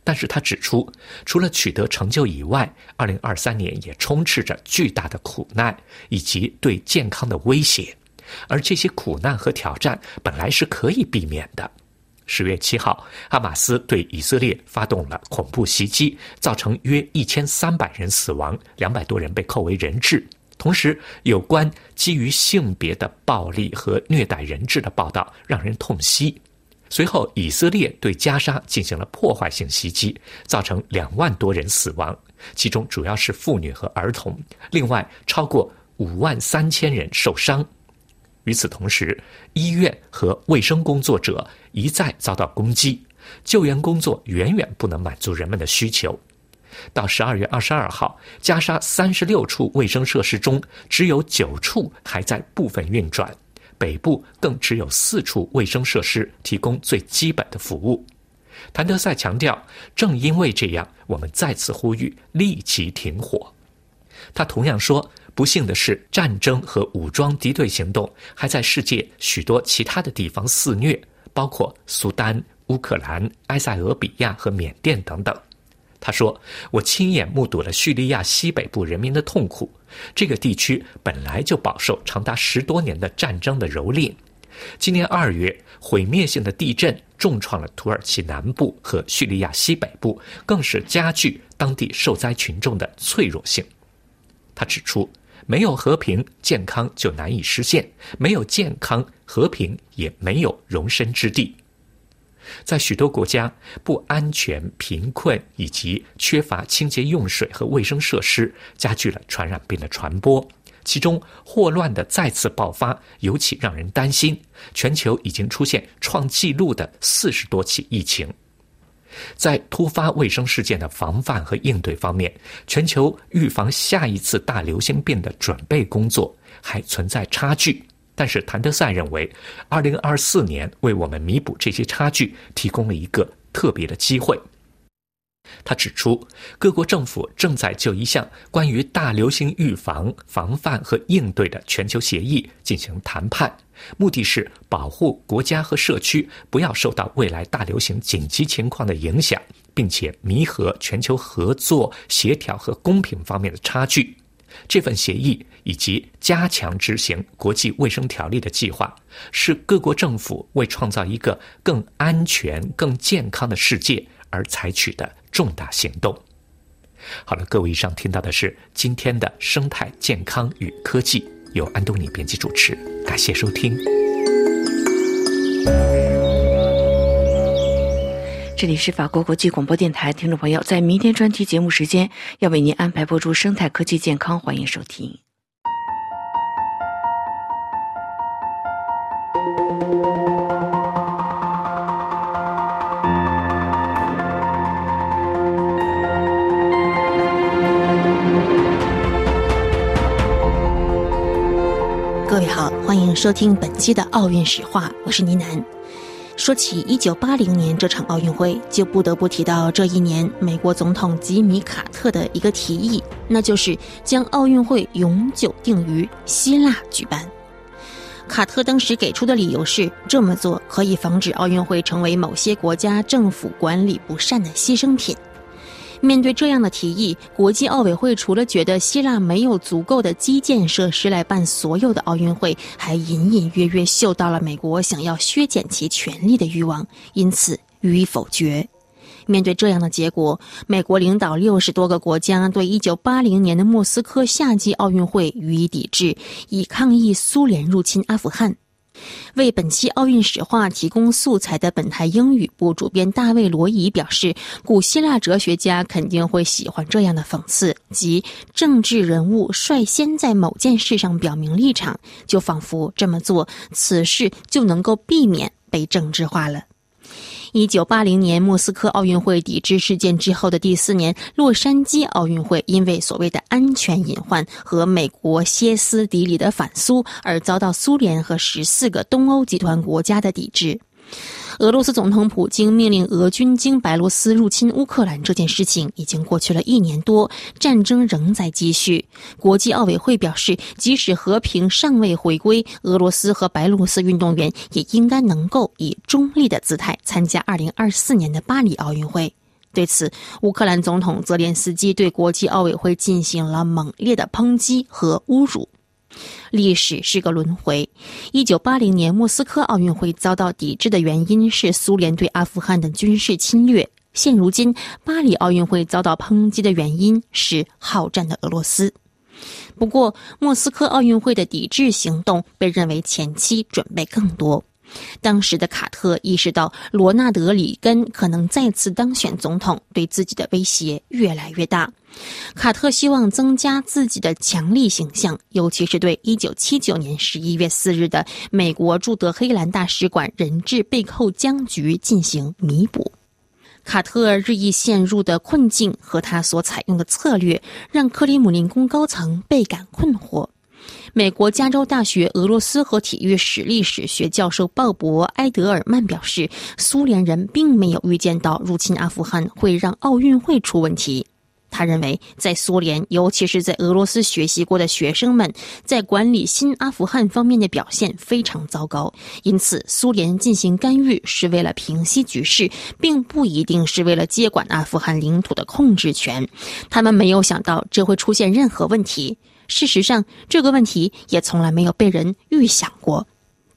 但是他指出，除了取得成就以外，二零二三年也充斥着巨大的苦难以及对健康的威胁，而这些苦难和挑战本来是可以避免的。十月七号，哈马斯对以色列发动了恐怖袭击，造成约一千三百人死亡，两百多人被扣为人质。同时，有关基于性别的暴力和虐待人质的报道让人痛惜。随后，以色列对加沙进行了破坏性袭击，造成两万多人死亡，其中主要是妇女和儿童。另外，超过五万三千人受伤。与此同时，医院和卫生工作者一再遭到攻击，救援工作远远不能满足人们的需求。到十二月二十二号，加沙三十六处卫生设施中，只有九处还在部分运转。北部更只有四处卫生设施提供最基本的服务。谭德赛强调，正因为这样，我们再次呼吁立即停火。他同样说，不幸的是，战争和武装敌对行动还在世界许多其他的地方肆虐，包括苏丹、乌克兰、埃塞俄比亚和缅甸等等。他说：“我亲眼目睹了叙利亚西北部人民的痛苦。这个地区本来就饱受长达十多年的战争的蹂躏。今年二月，毁灭性的地震重创了土耳其南部和叙利亚西北部，更是加剧当地受灾群众的脆弱性。”他指出：“没有和平，健康就难以实现；没有健康，和平也没有容身之地。”在许多国家，不安全、贫困以及缺乏清洁用水和卫生设施，加剧了传染病的传播。其中，霍乱的再次爆发尤其让人担心。全球已经出现创纪录的四十多起疫情。在突发卫生事件的防范和应对方面，全球预防下一次大流行病的准备工作还存在差距。但是，谭德赛认为，二零二四年为我们弥补这些差距提供了一个特别的机会。他指出，各国政府正在就一项关于大流行预防、防范和应对的全球协议进行谈判，目的是保护国家和社区不要受到未来大流行紧急情况的影响，并且弥合全球合作、协调和公平方面的差距。这份协议以及加强执行国际卫生条例的计划，是各国政府为创造一个更安全、更健康的世界而采取的重大行动。好了，各位，以上听到的是今天的生态健康与科技，由安东尼编辑主持，感谢收听。这里是法国国际广播电台，听众朋友，在明天专题节目时间要为您安排播出生态科技健康，欢迎收听。收听本期的奥运史话，我是倪楠。说起1980年这场奥运会，就不得不提到这一年美国总统吉米·卡特的一个提议，那就是将奥运会永久定于希腊举办。卡特当时给出的理由是，这么做可以防止奥运会成为某些国家政府管理不善的牺牲品。面对这样的提议，国际奥委会除了觉得希腊没有足够的基建设施来办所有的奥运会，还隐隐约约嗅到了美国想要削减其权力的欲望，因此予以否决。面对这样的结果，美国领导六十多个国家对一九八零年的莫斯科夏季奥运会予以抵制，以抗议苏联入侵阿富汗。为本期奥运史话提供素材的本台英语部主编大卫·罗伊表示，古希腊哲学家肯定会喜欢这样的讽刺，即政治人物率先在某件事上表明立场，就仿佛这么做，此事就能够避免被政治化了。一九八零年莫斯科奥运会抵制事件之后的第四年，洛杉矶奥运会因为所谓的安全隐患和美国歇斯底里的反苏，而遭到苏联和十四个东欧集团国家的抵制。俄罗斯总统普京命令俄军经白罗斯入侵乌克兰这件事情已经过去了一年多，战争仍在继续。国际奥委会表示，即使和平尚未回归，俄罗斯和白罗斯运动员也应该能够以中立的姿态参加2024年的巴黎奥运会。对此，乌克兰总统泽连斯基对国际奥委会进行了猛烈的抨击和侮辱。历史是个轮回。一九八零年莫斯科奥运会遭到抵制的原因是苏联对阿富汗的军事侵略。现如今，巴黎奥运会遭到抨击的原因是好战的俄罗斯。不过，莫斯科奥运会的抵制行动被认为前期准备更多。当时的卡特意识到罗纳德·里根可能再次当选总统，对自己的威胁越来越大。卡特希望增加自己的强力形象，尤其是对1979年11月4日的美国驻德黑兰大使馆人质被扣僵局进行弥补。卡特日益陷入的困境和他所采用的策略，让克里姆林宫高层倍感困惑。美国加州大学俄罗斯和体育史历史学教授鲍勃·埃德尔曼表示，苏联人并没有预见到入侵阿富汗会让奥运会出问题。他认为，在苏联，尤其是在俄罗斯学习过的学生们，在管理新阿富汗方面的表现非常糟糕。因此，苏联进行干预是为了平息局势，并不一定是为了接管阿富汗领土的控制权。他们没有想到这会出现任何问题。事实上，这个问题也从来没有被人预想过。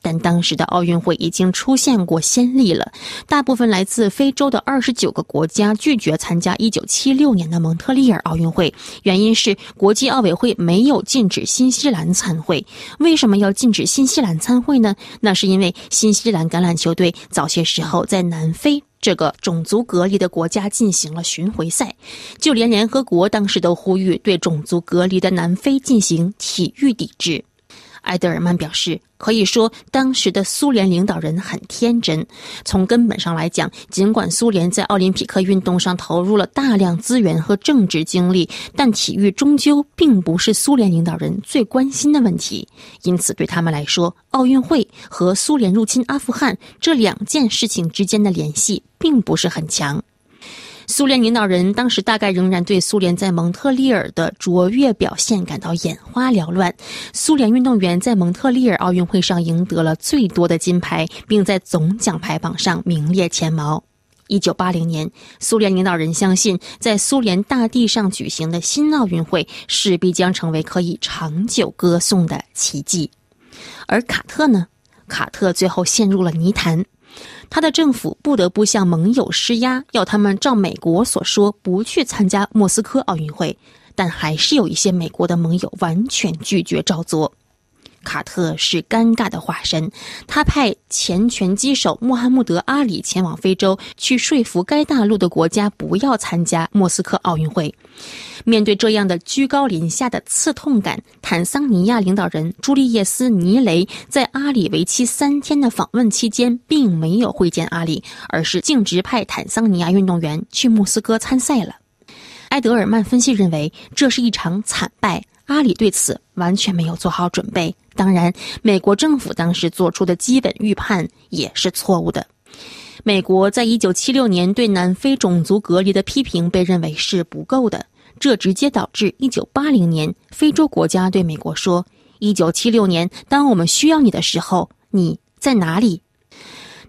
但当时的奥运会已经出现过先例了。大部分来自非洲的二十九个国家拒绝参加一九七六年的蒙特利尔奥运会，原因是国际奥委会没有禁止新西兰参会。为什么要禁止新西兰参会呢？那是因为新西兰橄榄球队早些时候在南非这个种族隔离的国家进行了巡回赛，就连联合国当时都呼吁对种族隔离的南非进行体育抵制。埃德尔曼表示：“可以说，当时的苏联领导人很天真。从根本上来讲，尽管苏联在奥林匹克运动上投入了大量资源和政治精力，但体育终究并不是苏联领导人最关心的问题。因此，对他们来说，奥运会和苏联入侵阿富汗这两件事情之间的联系并不是很强。”苏联领导人当时大概仍然对苏联在蒙特利尔的卓越表现感到眼花缭乱。苏联运动员在蒙特利尔奥运会上赢得了最多的金牌，并在总奖牌榜上名列前茅。一九八零年，苏联领导人相信，在苏联大地上举行的新奥运会势必将成为可以长久歌颂的奇迹。而卡特呢？卡特最后陷入了泥潭。他的政府不得不向盟友施压，要他们照美国所说不去参加莫斯科奥运会，但还是有一些美国的盟友完全拒绝照做。卡特是尴尬的化身，他派前拳击手穆罕默德·阿里前往非洲，去说服该大陆的国家不要参加莫斯科奥运会。面对这样的居高临下的刺痛感，坦桑尼亚领导人朱利叶斯·尼雷在阿里为期三天的访问期间，并没有会见阿里，而是径直派坦桑尼亚运动员去莫斯科参赛了。埃德尔曼分析认为，这是一场惨败。阿里对此完全没有做好准备。当然，美国政府当时做出的基本预判也是错误的。美国在一九七六年对南非种族隔离的批评被认为是不够的，这直接导致一九八零年非洲国家对美国说：“一九七六年，当我们需要你的时候，你在哪里？”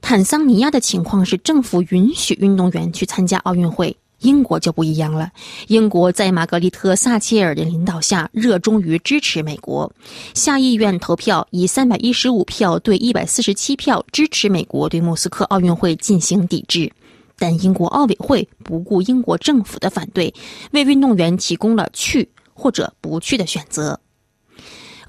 坦桑尼亚的情况是，政府允许运动员去参加奥运会。英国就不一样了。英国在玛格丽特·撒切尔的领导下，热衷于支持美国。下议院投票以三百一十五票对一百四十七票支持美国对莫斯科奥运会进行抵制，但英国奥委会不顾英国政府的反对，为运动员提供了去或者不去的选择。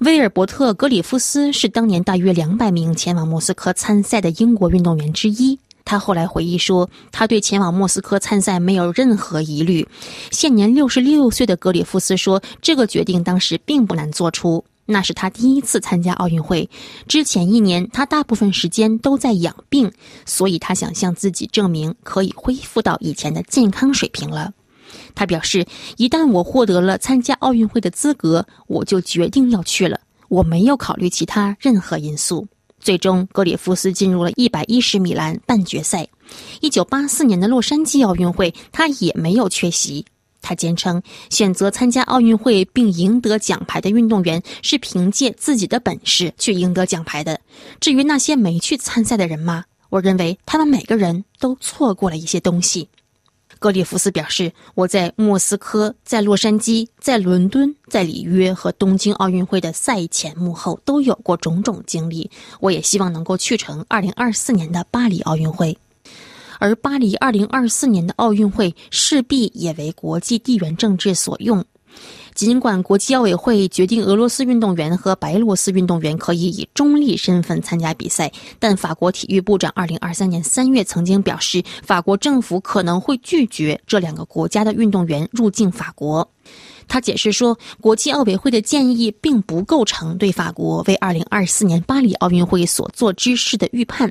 威尔伯特·格里夫斯是当年大约两百名前往莫斯科参赛的英国运动员之一。他后来回忆说，他对前往莫斯科参赛没有任何疑虑。现年六十六岁的格里夫斯说，这个决定当时并不难做出。那是他第一次参加奥运会，之前一年他大部分时间都在养病，所以他想向自己证明可以恢复到以前的健康水平了。他表示，一旦我获得了参加奥运会的资格，我就决定要去了，我没有考虑其他任何因素。最终，格里夫斯进入了一百一十米栏半决赛。一九八四年的洛杉矶奥运会，他也没有缺席。他坚称，选择参加奥运会并赢得奖牌的运动员是凭借自己的本事去赢得奖牌的。至于那些没去参赛的人吗？我认为他们每个人都错过了一些东西。格里夫斯表示：“我在莫斯科、在洛杉矶、在伦敦、在里约和东京奥运会的赛前幕后都有过种种经历。我也希望能够去成2024年的巴黎奥运会，而巴黎2024年的奥运会势必也为国际地缘政治所用。”尽管国际奥委会决定俄罗斯运动员和白俄罗斯运动员可以以中立身份参加比赛，但法国体育部长2023年3月曾经表示，法国政府可能会拒绝这两个国家的运动员入境法国。他解释说，国际奥委会的建议并不构成对法国为2024年巴黎奥运会所做之事的预判，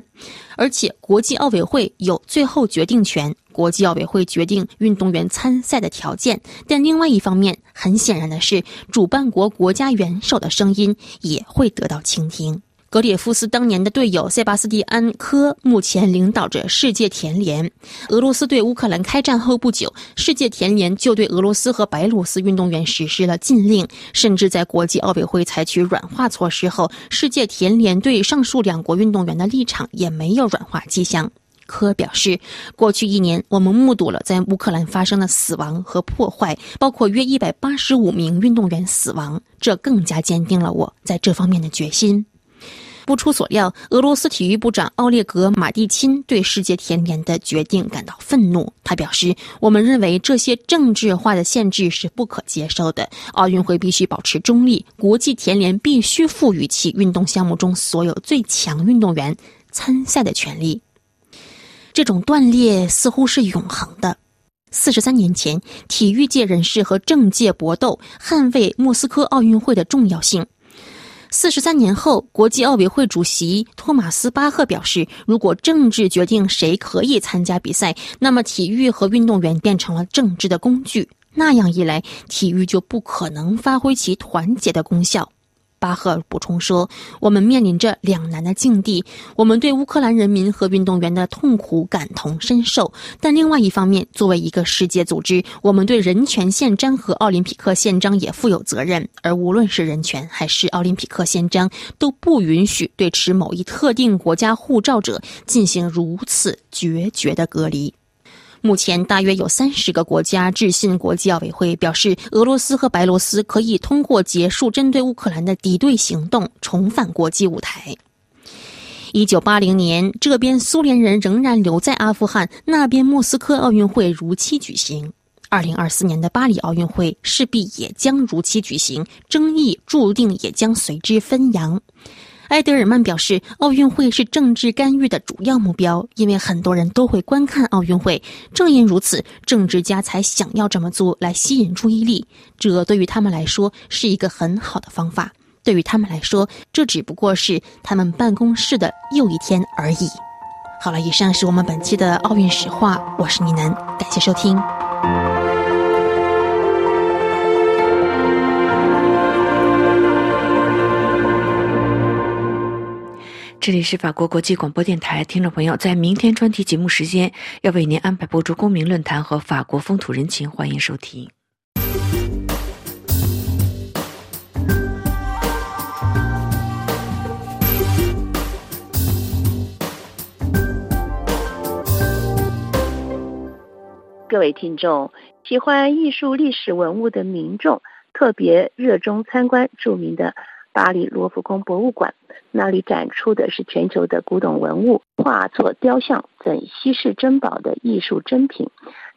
而且国际奥委会有最后决定权。国际奥委会决定运动员参赛的条件，但另外一方面，很显然的是，主办国国家元首的声音也会得到倾听。格列夫斯当年的队友塞巴斯蒂安·科目前领导着世界田联。俄罗斯对乌克兰开战后不久，世界田联就对俄罗斯和白俄罗斯运动员实施了禁令，甚至在国际奥委会采取软化措施后，世界田联对上述两国运动员的立场也没有软化迹象。科表示，过去一年，我们目睹了在乌克兰发生的死亡和破坏，包括约一百八十五名运动员死亡，这更加坚定了我在这方面的决心。不出所料，俄罗斯体育部长奥列格·马蒂钦对世界田联的决定感到愤怒。他表示：“我们认为这些政治化的限制是不可接受的。奥运会必须保持中立，国际田联必须赋予其运动项目中所有最强运动员参赛的权利。这种断裂似乎是永恒的。四十三年前，体育界人士和政界搏斗，捍卫莫斯科奥运会的重要性。”四十三年后，国际奥委会主席托马斯·巴赫表示：“如果政治决定谁可以参加比赛，那么体育和运动员变成了政治的工具。那样一来，体育就不可能发挥其团结的功效。”巴赫补充说：“我们面临着两难的境地。我们对乌克兰人民和运动员的痛苦感同身受，但另外一方面，作为一个世界组织，我们对人权宪章和奥林匹克宪章也负有责任。而无论是人权还是奥林匹克宪章，都不允许对持某一特定国家护照者进行如此决绝的隔离。”目前大约有三十个国家致信国际奥委会，表示俄罗斯和白罗斯可以通过结束针对乌克兰的敌对行动，重返国际舞台。一九八零年，这边苏联人仍然留在阿富汗，那边莫斯科奥运会如期举行。二零二四年的巴黎奥运会势必也将如期举行，争议注定也将随之纷扬。埃德尔曼表示，奥运会是政治干预的主要目标，因为很多人都会观看奥运会。正因如此，政治家才想要这么做来吸引注意力。这对于他们来说是一个很好的方法。对于他们来说，这只不过是他们办公室的又一天而已。好了，以上是我们本期的奥运史话，我是倪楠，感谢收听。这里是法国国际广播电台，听众朋友，在明天专题节目时间要为您安排播出公民论坛和法国风土人情，欢迎收听。各位听众，喜欢艺术历史文物的民众特别热衷参观著名的巴黎罗浮宫博物馆，那里展出的是全球的古董文物、画作、雕像等稀世珍宝的艺术珍品。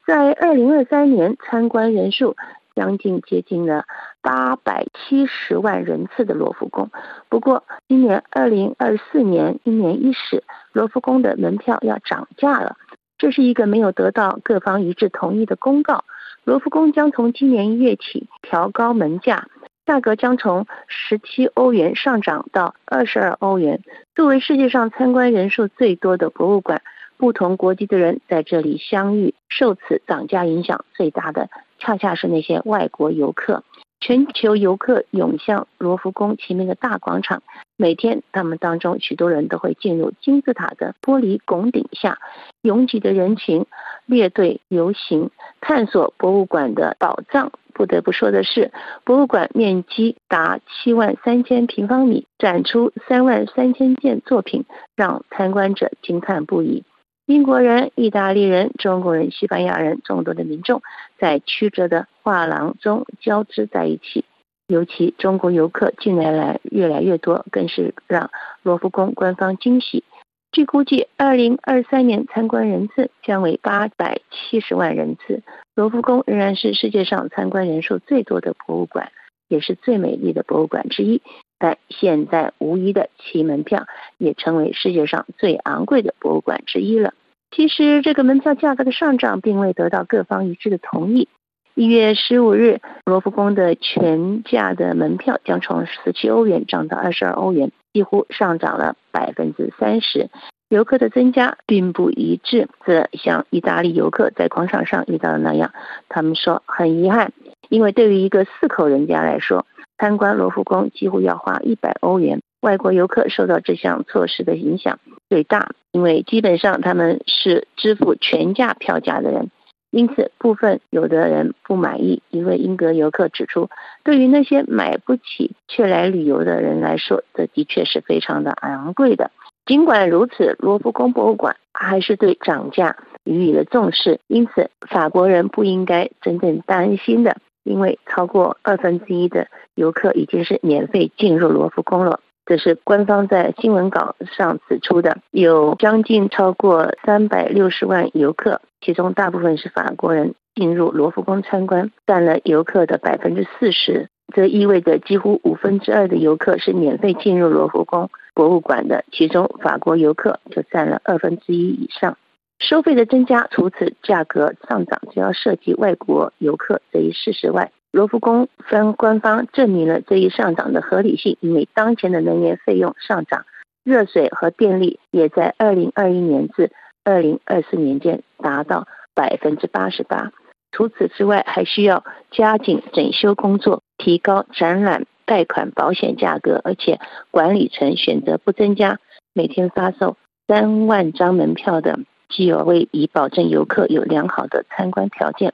在二零二三年，参观人数将近接近了八百七十万人次的罗浮宫。不过，今年二零二四年一年伊始，罗浮宫的门票要涨价了。这是一个没有得到各方一致同意的公告。罗浮宫将从今年一月起调高门价，价格将从十七欧元上涨到二十二欧元。作为世界上参观人数最多的博物馆，不同国籍的人在这里相遇，受此涨价影响最大的，恰恰是那些外国游客。全球游客涌向罗浮宫前面的大广场，每天他们当中许多人都会进入金字塔的玻璃拱顶下，拥挤的人群列队游行，探索博物馆的宝藏。不得不说的是，博物馆面积达七万三千平方米，展出三万三千件作品，让参观者惊叹不已。英国人、意大利人、中国人、西班牙人，众多的民众在曲折的画廊中交织在一起。尤其中国游客近年来越来越多，更是让罗浮宫官方惊喜。据估计，二零二三年参观人次将为八百七十万人次。罗浮宫仍然是世界上参观人数最多的博物馆，也是最美丽的博物馆之一。但现在，无疑的其门票也成为世界上最昂贵的博物馆之一了。其实，这个门票价格的上涨并未得到各方一致的同意。一月十五日，罗浮宫的全价的门票将从十七欧元涨到二十二欧元，几乎上涨了百分之三十。游客的增加并不一致，这像意大利游客在广场上遇到的那样，他们说很遗憾，因为对于一个四口人家来说，参观罗浮宫几乎要花一百欧元。外国游客受到这项措施的影响最大，因为基本上他们是支付全价票价的人，因此部分有的人不满意。一位英格游客指出，对于那些买不起却来旅游的人来说，这的确是非常的昂贵的。尽管如此，罗浮宫博物馆还是对涨价予以了重视，因此法国人不应该真正担心的，因为超过二分之一的游客已经是免费进入罗浮宫了。这是官方在新闻稿上指出的，有将近超过三百六十万游客，其中大部分是法国人进入罗浮宫参观，占了游客的百分之四十。这意味着几乎五分之二的游客是免费进入罗浮宫博物馆的，其中法国游客就占了二分之一以上。收费的增加，除此价格上涨主要涉及外国游客这一事实外。罗浮宫分官方证明了这一上涨的合理性，因为当前的能源费用上涨，热水和电力也在二零二一年至二零二四年间达到百分之八十八。除此之外，还需要加紧整修工作，提高展览、贷款、保险价格，而且管理层选择不增加每天发售三万张门票的基友位，以保证游客有良好的参观条件。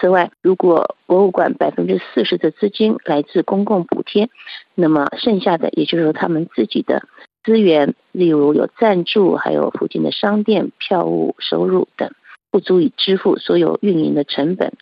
此外，如果博物馆百分之四十的资金来自公共补贴，那么剩下的也就是他们自己的资源，例如有赞助，还有附近的商店票务收入等，不足以支付所有运营的成本。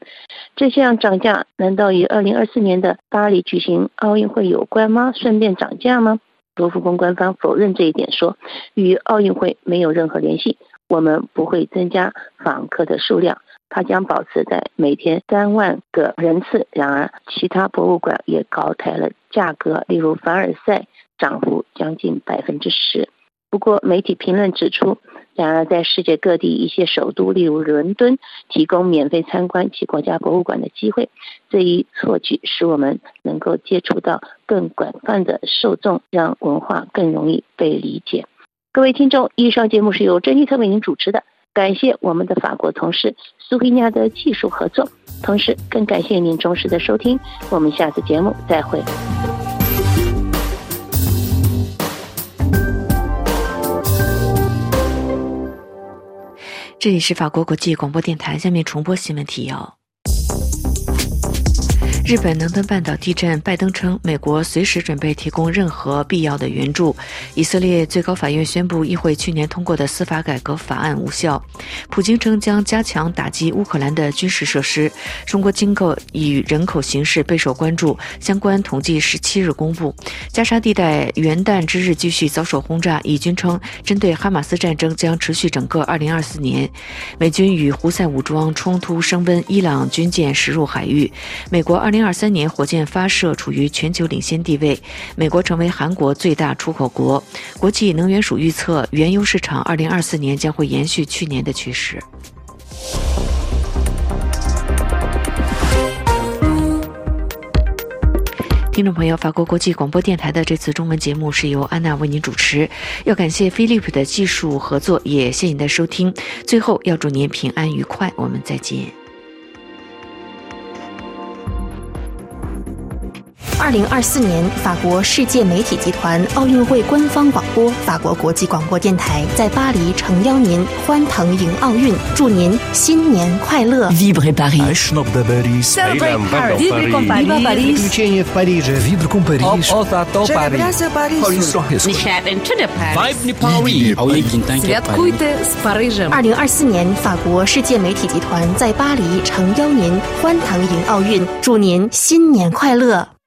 这项涨价难道与二零二四年的巴黎举行奥运会有关吗？顺便涨价吗？罗浮宫官方否认这一点，说与奥运会没有任何联系，我们不会增加访客的数量。它将保持在每天三万个人次。然而，其他博物馆也高抬了价格，例如凡尔赛涨幅将近百分之十。不过，媒体评论指出，然而在世界各地一些首都，例如伦敦，提供免费参观其国家博物馆的机会。这一措举使我们能够接触到更广泛的受众，让文化更容易被理解。各位听众，以上节目是由珍妮特为您主持的。感谢我们的法国同事苏菲亚的技术合作同时更感谢您忠实的收听我们下次节目再会。这里是法国国际广播电台下面重播新闻提要。日本能登半岛地震，拜登称美国随时准备提供任何必要的援助。以色列最高法院宣布议会去年通过的司法改革法案无效。普京称将加强打击乌克兰的军事设施。中国经过与人口形势备受关注，相关统计十七日公布。加沙地带元旦之日继续遭受轰炸，以军称针对哈马斯战争将持续整个二零二四年。美军与胡塞武装冲突升温，伊朗军舰驶入海域。美国二零。零二三年火箭发射处于全球领先地位，美国成为韩国最大出口国。国际能源署预测，原油市场二零二四年将会延续去年的趋势。听众朋友，法国国际广播电台的这次中文节目是由安娜为您主持，要感谢飞利浦的技术合作，也谢谢您的收听。最后要祝您平安愉快，我们再见。二零二四年法国世界媒体集团奥运会官方广播法国国际广播电台在巴黎诚邀您欢腾迎奥运祝您新年快乐二零二四年法国世界媒体集团在巴黎诚邀您欢腾迎奥运祝您新年快乐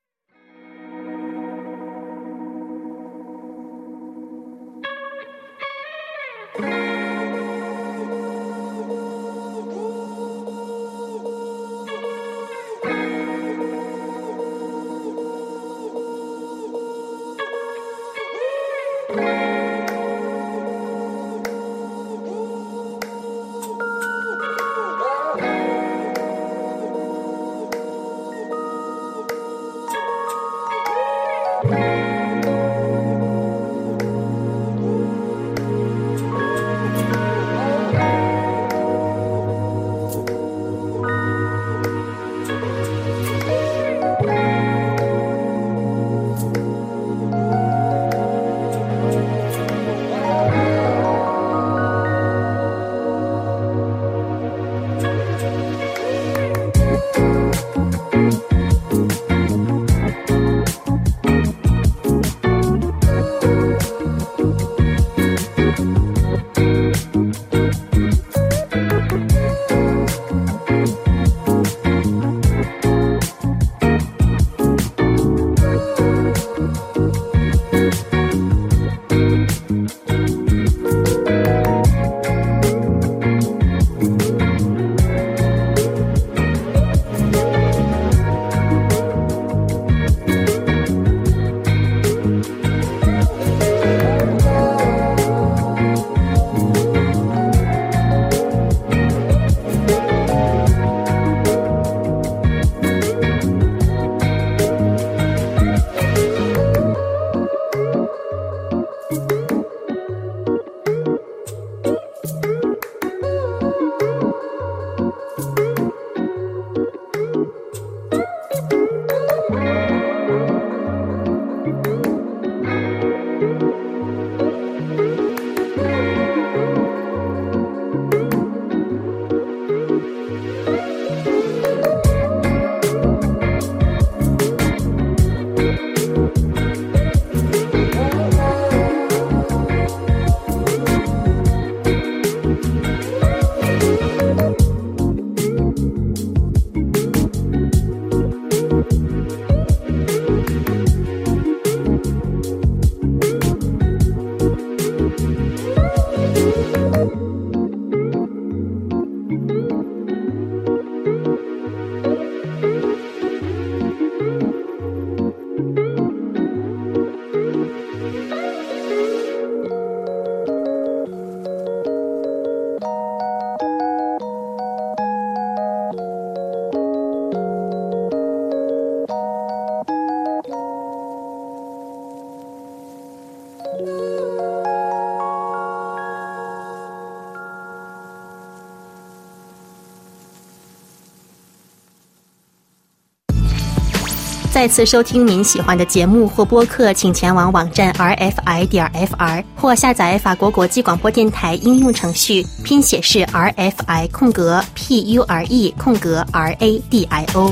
再次收听您喜欢的节目或播客，请前往网站 rfi 点 fr 或下载法国国际广播电台应用程序，拼写是 rfi 空格 p u r e 空格 r a d i o。